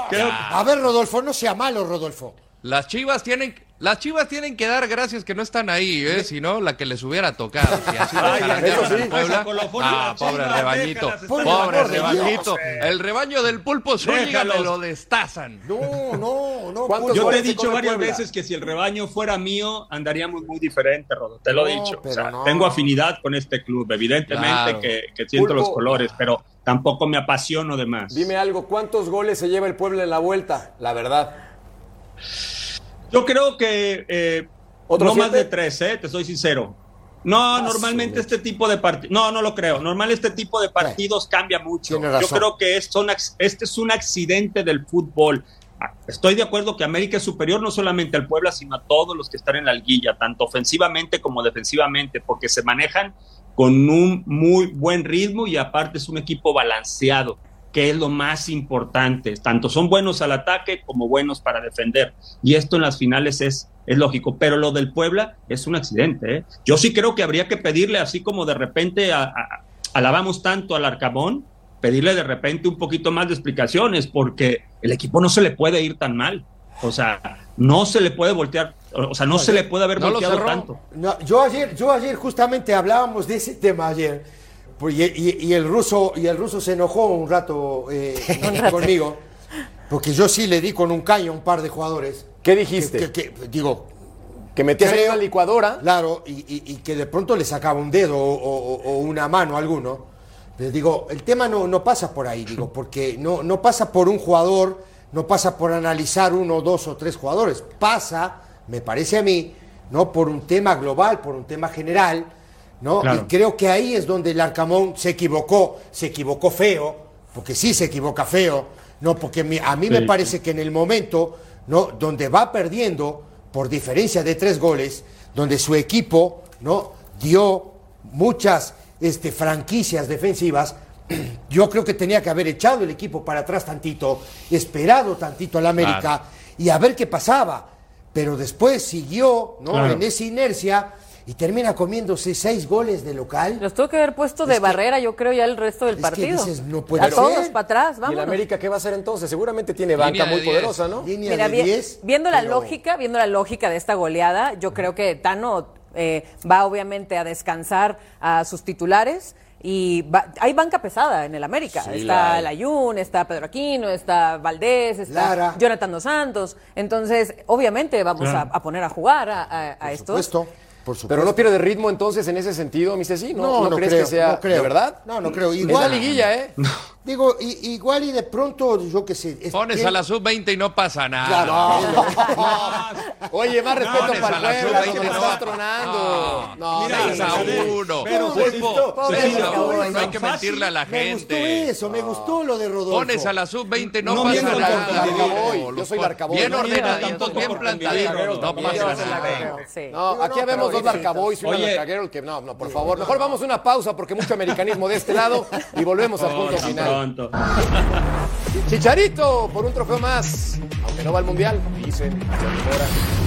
A ver, Rodolfo, no sea malo, Rodolfo. Las Chivas tienen las Chivas tienen que dar gracias que no están ahí, ¿eh? si no la que les hubiera tocado. Si así Ay, eso sí. Puebla. Ah, pobre Chivas, rebañito, pobre rebañito. Dios. El rebaño del pulpo Zúñiga me lo destazan. No, no, no. ¿Cuántos Yo te he dicho varias Puebla? veces que si el rebaño fuera mío, andaríamos muy diferente, Rodo. Te lo he dicho. O sea, no. Tengo afinidad con este club, evidentemente Claro. que, que siento Pulpo. los colores, pero tampoco me apasiono de más. Dime algo, ¿cuántos goles se lleva el Puebla en la vuelta? La verdad. Yo creo que eh, ¿Otros no más de tres, ¿eh? te soy sincero. No, normalmente este tipo de partidos, no, no lo creo. Normal este tipo de partidos cambia mucho. Yo creo que es- son este es un accidente del fútbol. Ah, Estoy de acuerdo que América es superior no solamente al Puebla, sino a todos los que están en la liguilla, tanto ofensivamente como defensivamente, porque se manejan con un muy buen ritmo y aparte es un equipo balanceado, que es lo más importante. Tanto son buenos al ataque como buenos para defender. Y esto en las finales es, es lógico. Pero lo del Puebla es un accidente. ¿eh? Yo sí creo que habría que pedirle, así como de repente a- a- alabamos tanto al Arcabón, pedirle de repente un poquito más de explicaciones, porque el equipo no se le puede ir tan mal. O sea, no se le puede voltear, o sea, no se le puede haber No volteado tanto. No, yo ayer, yo ayer justamente hablábamos de ese tema ayer. Pues, y, y- y el ruso, y el ruso se enojó un rato eh, conmigo. Porque yo sí le di con un caño a un par de jugadores. ¿Qué dijiste? Que, que- que- digo, Que metías en una licuadora. Claro, y, y- y que de pronto le sacaba un dedo o, o- o una mano a alguno. Les digo, el tema no, no pasa por ahí, digo, porque no, no pasa por un jugador, no pasa por analizar uno, dos o tres jugadores. Pasa, me parece a mí, no por un tema global, por un tema general, ¿no? Claro. Y creo que ahí es donde el Arcamón se equivocó, se equivocó feo, porque sí se equivoca feo, no, porque a mí me parece que en el momento, ¿no? Donde va perdiendo por diferencia de tres goles, donde su equipo, ¿no? Dio muchas este, franquicias defensivas. Yo creo que tenía que haber echado el equipo para atrás tantito, esperado tantito al América Claro. y a ver qué pasaba. Pero después siguió, ¿no? Claro. En esa inercia y termina comiéndose seis goles de local. Los tuvo que haber puesto de que- barrera, yo creo, ya el resto del es que partido. dices, no puede a ser. todos para atrás, ¿Y el vamos. América qué va a hacer entonces? Seguramente tiene banca muy 10. poderosa, ¿no? Línea Mira, de vi- 10, viendo la pero- lógica, viendo la lógica de esta goleada, yo creo que Tano eh, va obviamente a descansar a sus titulares y va- hay banca pesada en el América. Sí, la está hay. Layún, está Pedro Aquino, está Valdés, está Lara. Jonathan Dos Santos. Entonces, obviamente vamos a, a poner a jugar a, a- a Por estos. supuesto, por supuesto. Pero no pierde ritmo entonces en ese sentido, mi Ceci. ¿No, ¿no crees creo, que sea no creo. de verdad? No, no creo. Es Igual, la liguilla, ¿eh? Digo, i- igual y de pronto, yo qué sé. es- Pones a la sub-20 y no pasa nada. No. Oye, más respeto Pones para a la el Puebla, sub-20, nos no. estás tronando. No, Mira, no, Seis no, a no, no. uno. Pero, Pulpo, seis a uno, no, no hay no, que mentirle a la Me gustó gente. eso, me gustó lo de Rodolfo. Pones a la sub-20 no, No pasa nada. yo soy Larcaboy, Bien ordenaditos, bien plantaditos. No no pasa nada. No, No, aquí no, vemos dos Larcaboys y un Oye. Larcaguero, que no, no, por favor. Mejor vamos a una pausa porque mucho americanismo de este lado y volvemos al punto final. Chicharito por un trofeo más, aunque no va al mundial, dicen. se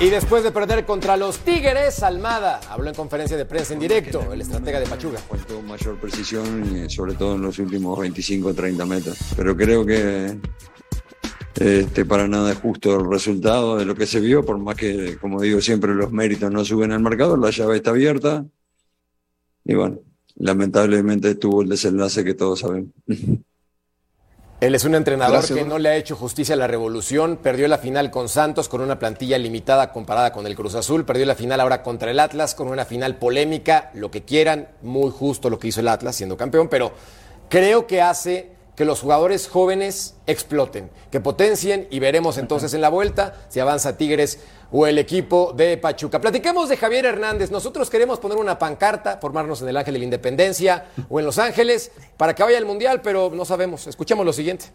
Y después de perder contra los Tigres, Almada habló en conferencia de prensa en directo, el estratega de Pachuca. Faltó mayor precisión, y sobre todo en los últimos 25 o 30 metros. Pero creo que este, para nada es justo el resultado de lo que se vio, por más que, como digo siempre, los méritos no suben al marcador, la llave está abierta. Y bueno, lamentablemente tuvo el desenlace que todos sabemos. Él es un entrenador Gracias. que no le ha hecho justicia a la revolución. Perdió la final con Santos con una plantilla limitada comparada con el Cruz Azul. Perdió la final ahora contra el Atlas con una final polémica. Lo que quieran, muy justo lo que hizo el Atlas siendo campeón, pero creo que hace que los jugadores jóvenes exploten, que potencien y veremos entonces en la vuelta si avanza Tigres o el equipo de Pachuca. Platiquemos de Javier Hernández. Nosotros queremos poner una pancarta, formarnos en el Ángel de la Independencia o en Los Ángeles para que vaya al Mundial, pero no sabemos. Escuchemos lo siguiente.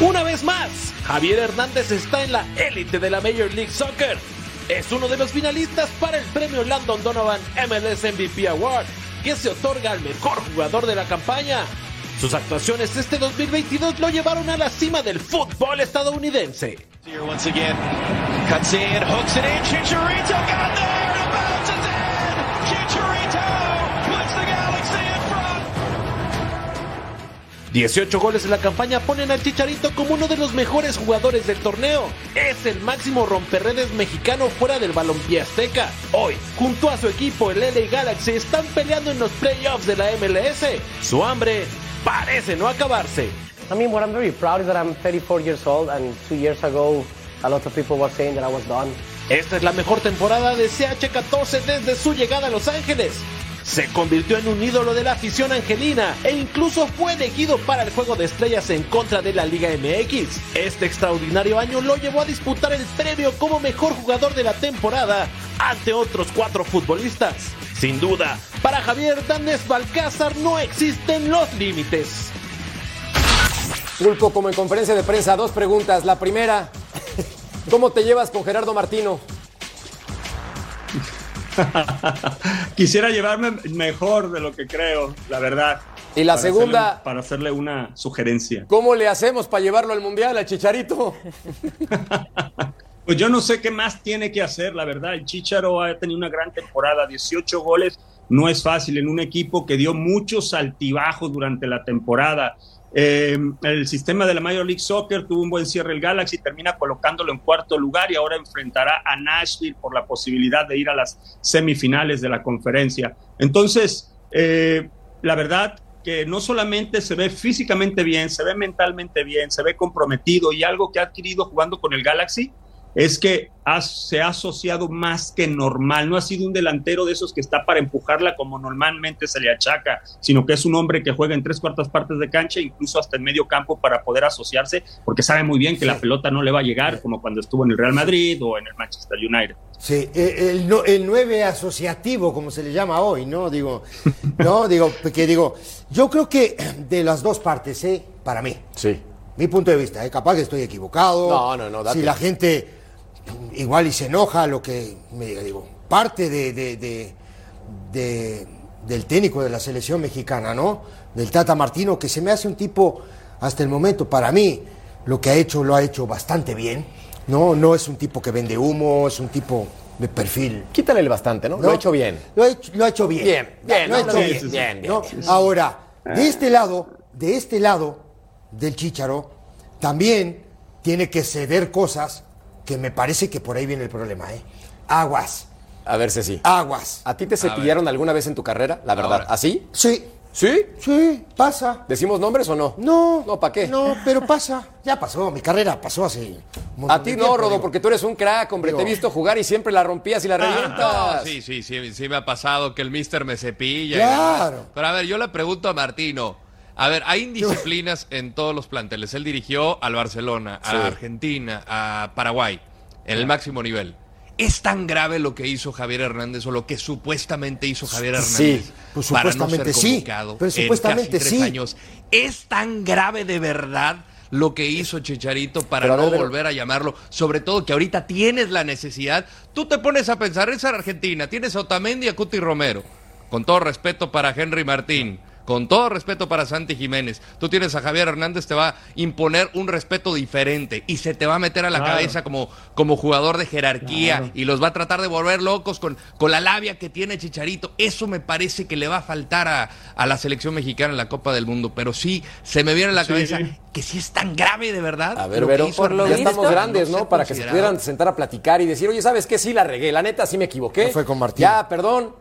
Una vez más, Javier Hernández está en la élite de la Major League Soccer. Es uno de los finalistas para el premio Landon Donovan MLS MVP Award, que se otorga al mejor jugador de la campaña. Sus actuaciones este 2022 lo llevaron a la cima del fútbol estadounidense. 18 goles en la campaña ponen al Chicharito como uno de los mejores jugadores del torneo. Es el máximo romperredes mexicano fuera del balompié azteca. Hoy, junto a su equipo, el LA Galaxy, están peleando en los playoffs de la MLS. Su hambre parece no acabarse. I mean, what I'm very proud is that I'm 34 years old, and two years ago, a lot of people were saying that I was done. Esta es la mejor temporada de CH14 desde su llegada a Los Ángeles. Se convirtió en un ídolo de la afición angelina e incluso fue elegido para el juego de estrellas en contra de la Liga MX. Este extraordinario año lo llevó a disputar el premio como mejor jugador de la temporada ante otros cuatro futbolistas. Sin duda, para Javier Hernández Balcázar no existen los límites. Pulpo, como en conferencia de prensa, dos preguntas. La primera, ¿cómo te llevas con Gerardo Martino? Quisiera llevarme mejor de lo que creo, la verdad. Y la Para segunda- hacerle- para hacerle una sugerencia. ¿Cómo le hacemos para llevarlo al Mundial, al Chicharito? Pues yo no sé qué más tiene que hacer, la verdad. El Chicharo ha tenido una gran temporada, 18 goles, no es fácil en un equipo que dio muchos altibajos durante la temporada. Eh, el sistema de la Major League Soccer tuvo un buen cierre el Galaxy, termina colocándolo en cuarto lugar y ahora enfrentará a Nashville por la posibilidad de ir a las semifinales de la conferencia. Entonces, eh, la verdad que no solamente se ve físicamente bien, se ve mentalmente bien, se ve comprometido y algo que ha adquirido jugando con el Galaxy es que ha- se ha asociado más que normal. No ha sido un delantero de esos que está para empujarla como normalmente se le achaca, sino que es un hombre que juega en tres cuartas partes de cancha, incluso hasta en medio campo para poder asociarse, porque sabe muy bien que la pelota no le va a llegar, como cuando estuvo en el Real Madrid o en el Manchester United. Sí, eh, el, el 9 asociativo, como se le llama hoy, ¿no? Digo, no, digo, porque digo, yo creo que de las dos partes, ¿eh? Para mí. Sí. Mi punto de vista, ¿eh? capaz que estoy equivocado. No, no, no, date. Si la gente igual y se enoja lo que me diga, digo, parte de, de- de- de- del técnico de la selección mexicana, ¿no? Del Tata Martino, que se me hace un tipo, hasta el momento, para mí, lo que ha hecho, lo ha hecho bastante bien. No, no es un tipo que vende humo, es un tipo de perfil. Quítale el bastante, ¿no? Lo ha hecho bien. Lo ha hecho, lo ha hecho bien. Bien, bien, Lo ha hecho bien. Ahora, de este lado, de este lado del Chícharo, también tiene que ceder cosas que me parece que por ahí viene el problema, ¿eh? Aguas. A ver, Ceci. Aguas. ¿A ti te cepillaron alguna vez en tu carrera? La verdad. Ahora. ¿Así? Sí. ¿Sí? Sí, pasa. ¿Decimos nombres o no? No. No, ¿para qué? No, pero pasa. Ya pasó, mi carrera pasó montón A ti no, tiempo, Rodo, digo. porque tú eres un crack, hombre. Te he visto jugar y siempre la rompías y la Ah, revientas. sí, sí, sí, sí me ha pasado que el mister me cepilla. y Claro. Pero a ver, yo le pregunto a Martino. A ver, hay indisciplinas en todos los planteles. Él dirigió al Barcelona, a Sí. Argentina, a Paraguay, en el máximo nivel. ¿Es tan grave lo que hizo Javier Hernández o lo que supuestamente hizo Javier Hernández Sí, pues para no supuestamente ser sí, pero en supuestamente casi tres sí. años? ¿Es tan grave de verdad lo que hizo Chicharito para Pero no pero- volver a llamarlo? Sobre todo que ahorita tienes la necesidad. Tú te pones a pensar, es Argentina, tienes a Otamendi y a Cuti Romero. Con todo respeto para Henry Martín. Con todo respeto para Santi Jiménez, tú tienes a Javier Hernández, te va a imponer un respeto diferente y se te va a meter a la Claro. cabeza como, como jugador de jerarquía Claro. y los va a tratar de volver locos con, con la labia que tiene Chicharito. Eso me parece que le va a faltar a, a la selección mexicana en la Copa del Mundo. Pero sí, se me viene a la Sí. cabeza que sí es tan grave de verdad. A ver, lo que Vero, hizo ya estamos grandes, No Para que se pudieran sentar a platicar y decir, oye, ¿sabes qué? Sí la regué, la neta sí me equivoqué. No fue con Martín. Ya, perdón.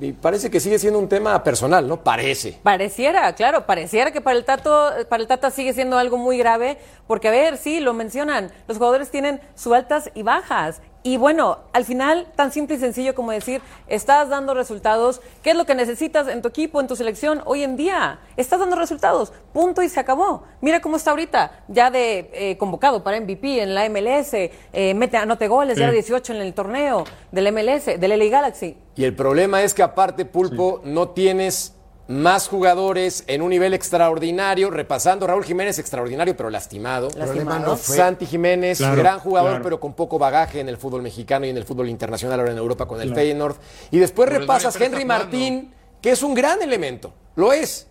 Y parece que sigue siendo un tema personal, ¿no? Parece. Pareciera, claro, pareciera que para el Tato, para el Tata sigue siendo algo muy grave, porque a ver, sí, lo mencionan, los jugadores tienen sus altas y bajas. Y bueno, al final, tan simple y sencillo como decir, estás dando resultados, ¿qué es lo que necesitas en tu equipo, en tu selección hoy en día? Estás dando resultados, punto y se acabó. Mira cómo está ahorita, ya de eh, convocado para MVP en la MLS, eh, mete, anote goles, ya Sí. de 18 en el torneo del MLS, del LA Galaxy. Y el problema es que aparte, Pulpo, no tienes más jugadores en un nivel extraordinario, repasando Raúl Jiménez, extraordinario pero lastimado. El problema no fue- Santi Jiménez, Claro, gran jugador claro. pero con poco bagaje en el fútbol mexicano y en el fútbol internacional ahora en Europa con el Feyenoord. Y después Pero repasas Henry está jugando. Martín, que es un gran elemento, lo es.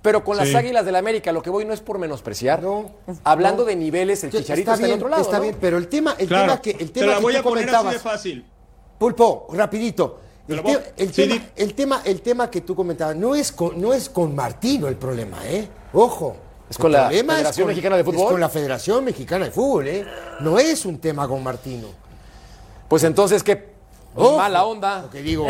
Pero con las. Águilas del la América, lo que voy no es por menospreciar. Hablando no. de niveles, el Ya, Chicharito está, bien, en otro lado. Está ¿no? bien, pero el tema, el Claro, tema que, el te tema la que voy a poner así comentabas. de fácil. Pulpo, rapidito. El, la te- voy- el sí, tema, el, tema, el tema que tú comentabas no es con, no es con Martino el problema, ¿eh? Ojo. Es con la Federación con- Mexicana de Fútbol. Es con la Federación Mexicana de Fútbol, ¿eh? No es un tema con Martino. Pues entonces, qué Ojo, mala onda. Lo que digo,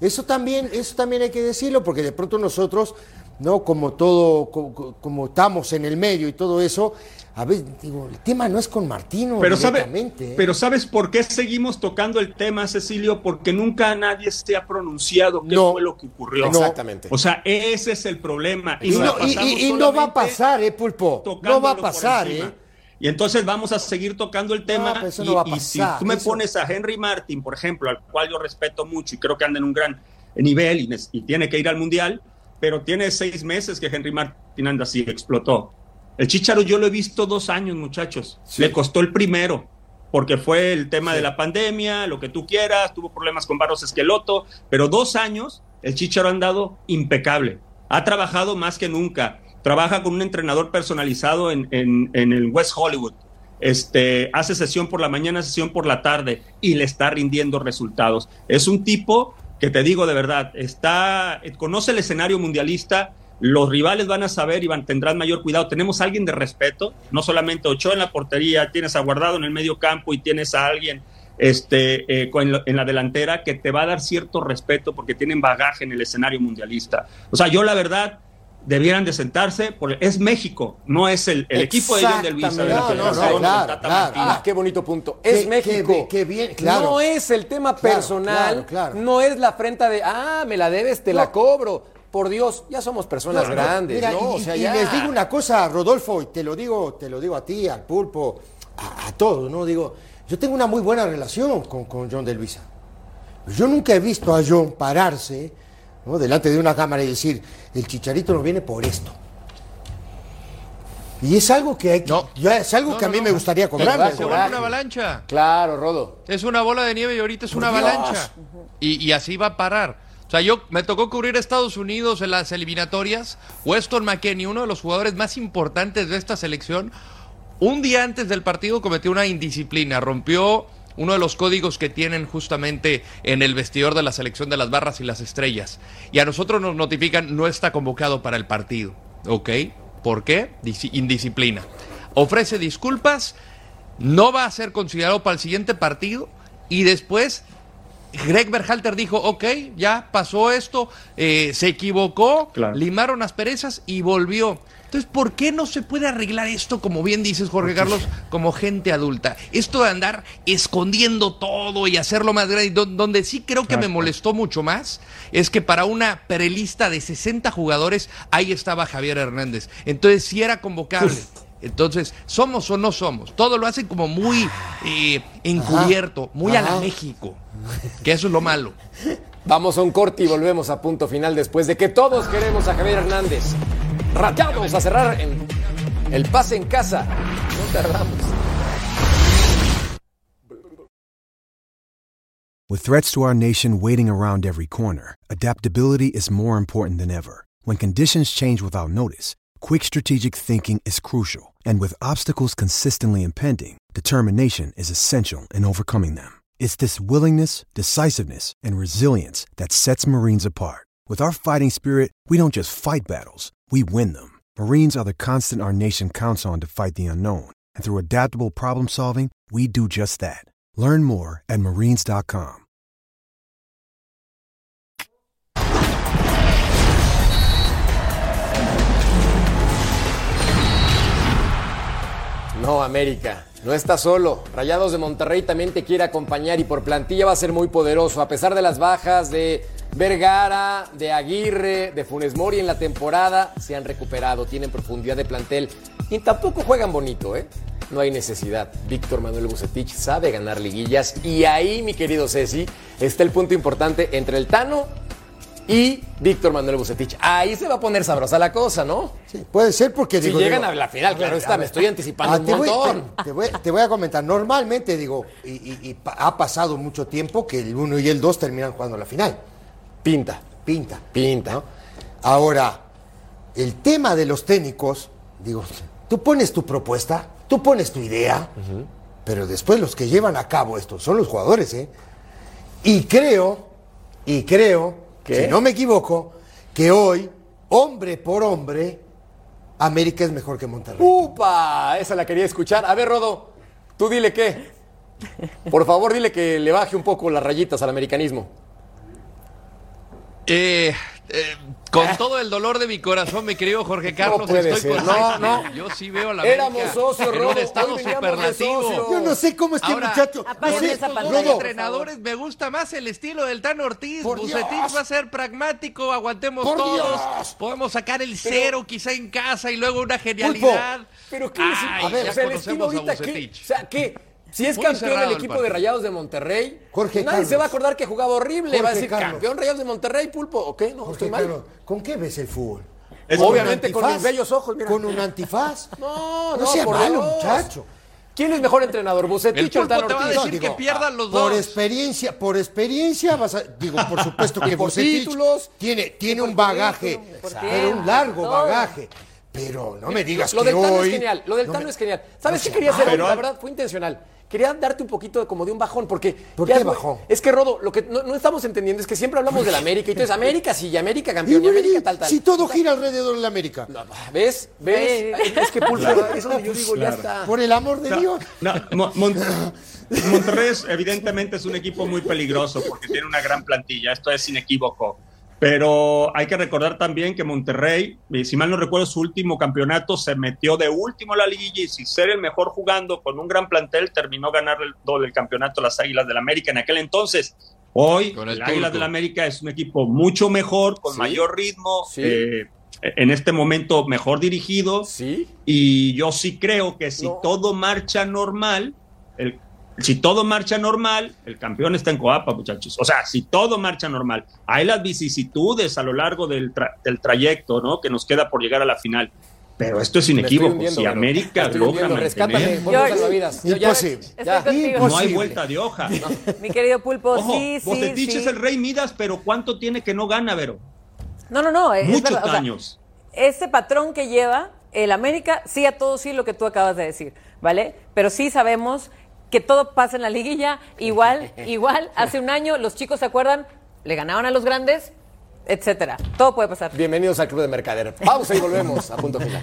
eso también, eso también hay que decirlo, porque de pronto nosotros, ¿no? Como todo, co- co- como, estamos en el medio y todo eso, a veces digo, el tema no es con Martino Pero, sabe, ¿eh? pero ¿sabes por qué seguimos tocando el tema, Cecilio? Porque nunca nadie se ha pronunciado qué fue lo que ocurrió. Exactamente. O sea, ese es el problema. Y, no, y- pasamos y- y no va a pasar, ¿eh, Pulpo? No va a pasar. ¿eh? Y entonces vamos a seguir tocando el tema. eso y, no va a y si tú me eso- pones a Henry Martin, por ejemplo, al cual yo respeto mucho y creo que anda en un gran nivel y, y tiene que ir al Mundial, pero tiene seis meses que Henry Martin anda así, explotó. El Chicharo yo lo he visto dos años, muchachos. Le costó el primero, porque fue el tema de la pandemia, lo que tú quieras, tuvo problemas con Barros Esqueloto, pero dos años el Chicharo ha andado impecable. Ha trabajado más que nunca. Trabaja con un entrenador personalizado en, en- en el West Hollywood. Este, hace sesión por la mañana, sesión por la tarde y le está rindiendo resultados. Es un tipo que te digo de verdad, está, conoce el escenario mundialista, los rivales van a saber y van, tendrán mayor cuidado. Tenemos a alguien de respeto, no solamente Ochoa en la portería, tienes a Guardado en el medio campo y tienes a alguien este, eh, en, la, en la delantera que te va a dar cierto respeto porque tienen bagaje en el escenario mundialista. O sea, yo la verdad debieran de sentarse, porque es México, no es el, el equipo de John de Luisa. No, claro, claro. Ah, qué bonito punto. Es Qué- México. qué- qué bien, claro. No es el tema personal. claro, claro. No es la afrenta de, ah, me la debes, te la cobro. Por Dios, ya somos personas No, no, grandes, mira, ¿no? y, o sea, y ya. les digo una cosa, Rodolfo, y te lo digo, te lo digo a ti, al pulpo, a, a todos, ¿no? Digo, yo tengo una muy buena relación con, con John de Luisa. Yo nunca he visto a John pararse ¿no? delante de una cámara y decir, el chicharito no viene por esto. Y es algo que hay que- ya es algo No, que a no, mí no. me gustaría Se cobrarle. vuelve una avalancha. Claro, Rodo. Es una bola de nieve y ahorita es Por una Dios. avalancha. Y, y así va a parar. Sea, yo me tocó cubrir Estados Unidos en las eliminatorias. Weston McKenney, uno de los jugadores más importantes de esta selección, un día antes del partido cometió una indisciplina, rompió uno de los códigos que tienen justamente en el vestidor de la selección de las barras y las estrellas. Y a nosotros nos notifican no está convocado para el partido. ¿Ok? ¿Por qué? Indisciplina. Ofrece disculpas, no va a ser considerado para el siguiente partido y después Greg Berhalter dijo, ok, ya pasó esto, eh, se equivocó, limaron asperezas y volvió. Entonces, ¿por qué no se puede arreglar esto, como bien dices, Jorge Carlos, como gente adulta? Esto de andar escondiendo todo y hacerlo más grande, do- donde sí creo que me molestó mucho más, es que para una prelista de 60 jugadores, ahí estaba Javier Hernández. Entonces, sí era convocable. Entonces, ¿somos o no somos? Todo lo hacen como muy eh, encubierto, muy a la Ajá. México. Que eso es lo malo. Vamos a un corte y volvemos a punto final después de que todos queremos a Javier Hernández. Rateamos a cerrar en el pase en casa. No tardamos. With threats to our nation waiting around every corner, adaptability is more important than ever. When conditions change without notice, quick strategic thinking is crucial. And with obstacles consistently impending, determination is essential in overcoming them. It's this willingness, decisiveness, and resilience that sets Marines apart. With our fighting spirit, we don't just fight battles, we win them. Marines are the constant our nation counts on to fight the unknown. And through adaptable problem solving, we do just that. Learn more at marines.com. No, América, no está solo. Rayados de Monterrey también te quiere acompañar y por plantilla va a ser muy poderoso. A pesar de las bajas de Vergara, de Aguirre, de Funes Mori en la temporada, se han recuperado, tienen profundidad de plantel y tampoco juegan bonito, ¿eh? No hay necesidad. Víctor Manuel Bucetich sabe ganar liguillas y ahí, mi querido Ceci, está el punto importante entre el Tano y Víctor Manuel Bucetich. Ahí se va a poner sabrosa la cosa, ¿no? Sí, puede ser porque Si digo, llegan digo, a la final, claro ver, está, me estoy anticipando Ah, un te voy- montón. te, te voy, te voy a comentar, normalmente digo, y, y- y pa- ha pasado mucho tiempo que el 1 y el 2 terminan jugando la final. Pinta. Pinta. Pinta. Ahora, el tema de los técnicos, digo, tú pones tu propuesta, tú pones tu idea, pero después los que llevan a cabo esto son los jugadores, ¿eh? Y creo, y creo, ¿Qué? si no me equivoco, que hoy, hombre por hombre, América es mejor que Monterrey. ¡Upa! Esa la quería escuchar. A ver, Rodo, tú dile qué. Por favor, dile que le baje un poco las rayitas al americanismo. Eh, eh, con todo el dolor de mi corazón, mi querido Jorge Carlos, puede estoy ser. con No, no. Yo sí veo a la Éramos América socios, en Rodo, un estado superlativo. Yo no sé cómo este Ahora, muchacho. estos dos por favor. entrenadores me gusta más el estilo del Tan Ortiz. Bucetich va a ser pragmático, aguantemos Por todos. Dios. Podemos sacar el cero quizá en casa y luego una genialidad. Pero qué Ay, a ver, ya o sea, el estilo conocemos a ahorita, ¿qué? O sea, ¿qué? Si es Muy campeón el equipo de. Rayados de Monterrey, Jorge nadie se va a acordar que jugaba horrible. va a decir, Carlos. campeón Rayados de Monterrey, pulpo. ¿O qué? No, Jorge estoy mal. Carlos, ¿Con qué ves el fútbol? Es ¿Con un Obviamente con mis bellos ojos, mira. ¿Con un antifaz? No, No no, sea por malo, Dios. muchacho. ¿Quién es mejor entrenador, Bucetich o Tano te va a decir que pierdan los Por dos. experiencia, por experiencia vas a, digo, por supuesto que por Bucetich títulos. tiene, tiene un bagaje, por pero un largo bagaje. Pero no me digas Lo que del Tano hoy. es genial, lo del no Tano me- es genial. ¿Sabes no qué quería hacer? hoy? La verdad, fue intencional. Quería darte un poquito de, como de un bajón, porque... ¿Por qué es- bajón? Es que, Rodo, lo que no, no estamos entendiendo es que siempre hablamos de la América, y entonces América sí, y América campeón, y América tal, tal. Si todo gira alrededor de la América. ¿Ves? ¿Ves? Sí. Es que Pulpo, es donde yo digo, ya Claro. está. Por el amor de Dios. No, Mo- Mon- Monterrey evidentemente es un equipo muy peligroso porque tiene una gran plantilla, esto es inequívoco. Pero hay que recordar también que Monterrey, si mal no recuerdo, su último campeonato se metió de último a la liguilla y sin ser el mejor jugando con un gran plantel, terminó ganar el, todo el campeonato a las Águilas del América en aquel entonces. Hoy, el el Águilas del América es un equipo mucho mejor, con Sí. mayor ritmo, Sí. eh, en este momento mejor dirigido. Sí. Y yo sí creo que si No. todo marcha normal, el, si todo marcha normal, el campeón está en Coapa, muchachos. O sea, si todo marcha normal. Hay las vicisitudes a lo largo del, tra- del trayecto, ¿no? Que nos queda por llegar a la final. Pero esto es inequívoco. hundiendo, Si. América logra mantener, no hay vuelta de hoja. Mi querido Pulpo, Ojo, sí, sí, es el rey Midas, pero ¿cuánto tiene que no gana, Vero? No, no, no. es Muchos verdad, o sea, años. ese patrón que lleva el América, sí a todo sí lo que tú acabas de decir, ¿vale? Pero sí sabemos que todo pasa en la liguilla, igual, igual, hace un año los chicos se acuerdan, le ganaban a los grandes, etcétera. Todo puede pasar. Bienvenidos al Club de Mercader. Pausa y volvemos a punto final.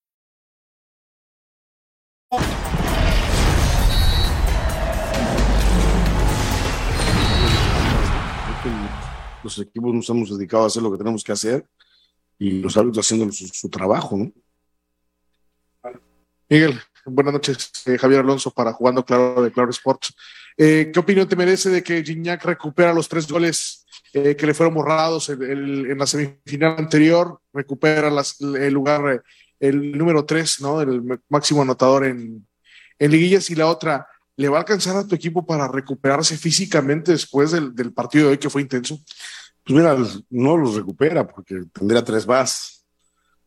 Los equipos nos hemos dedicado a hacer lo que tenemos que hacer y los árbitros haciendo su, trabajo, ¿no? Miguel, Buenas noches, eh, Javier Alonso, para Jugando Claro de Claro Sports. Eh, ¿Qué opinión te merece de que Gignac recupera los tres goles eh, que le fueron borrados en, la semifinal anterior? Recupera el lugar, el número tres, ¿no? El máximo anotador en, en liguillas. Y la otra, ¿le va a alcanzar a tu equipo para recuperarse físicamente después del, del partido de hoy que fue intenso? Pues mira, no los recupera porque tendría tres más.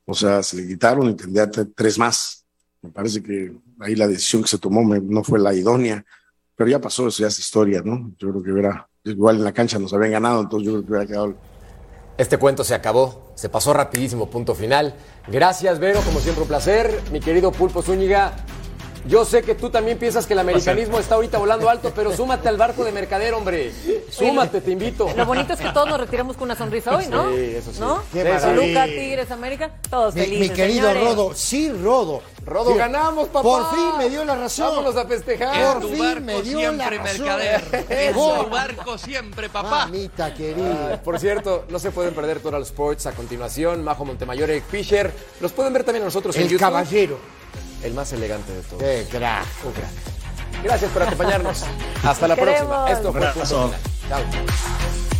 O sea, se le quitaron y tendría tre- tres más. Me parece que ahí la decisión que se tomó no fue la idónea, pero ya pasó, eso ya es historia, ¿no? Yo creo que hubiera, igual en la cancha nos habían ganado, entonces yo creo que hubiera quedado Este cuento se acabó, se pasó rapidísimo, punto final. Gracias, Vero, como siempre un placer. Mi querido Pulpo Zúñiga, yo sé que tú también piensas que el americanismo está ahorita volando alto, pero súmate al barco de mercader, hombre. Súmate, te invito. Lo bonito es que todos nos retiramos con una sonrisa hoy, ¿no? Sí, eso sí. ¿No? Qué maravilla. Tigres, América, todos Mi, felices. mi querido señores. Rodo, sí, Rodo. Rodo, Sí. ganamos, papá. Por fin me dio la razón. Vámonos a festejar. En Por tu fin barco me dio siempre, la razón. mercader. En tu barco siempre, papá. Mamita querida. Ah, Por cierto, no se pueden perder Total Sports a continuación. Majo Montemayor, Eric Fisher. Los pueden ver también nosotros en El YouTube. caballero. El más elegante de todos. Qué crack. Un crack. Gracias por acompañarnos. Hasta la Queremos. próxima. Esto fue. Chao.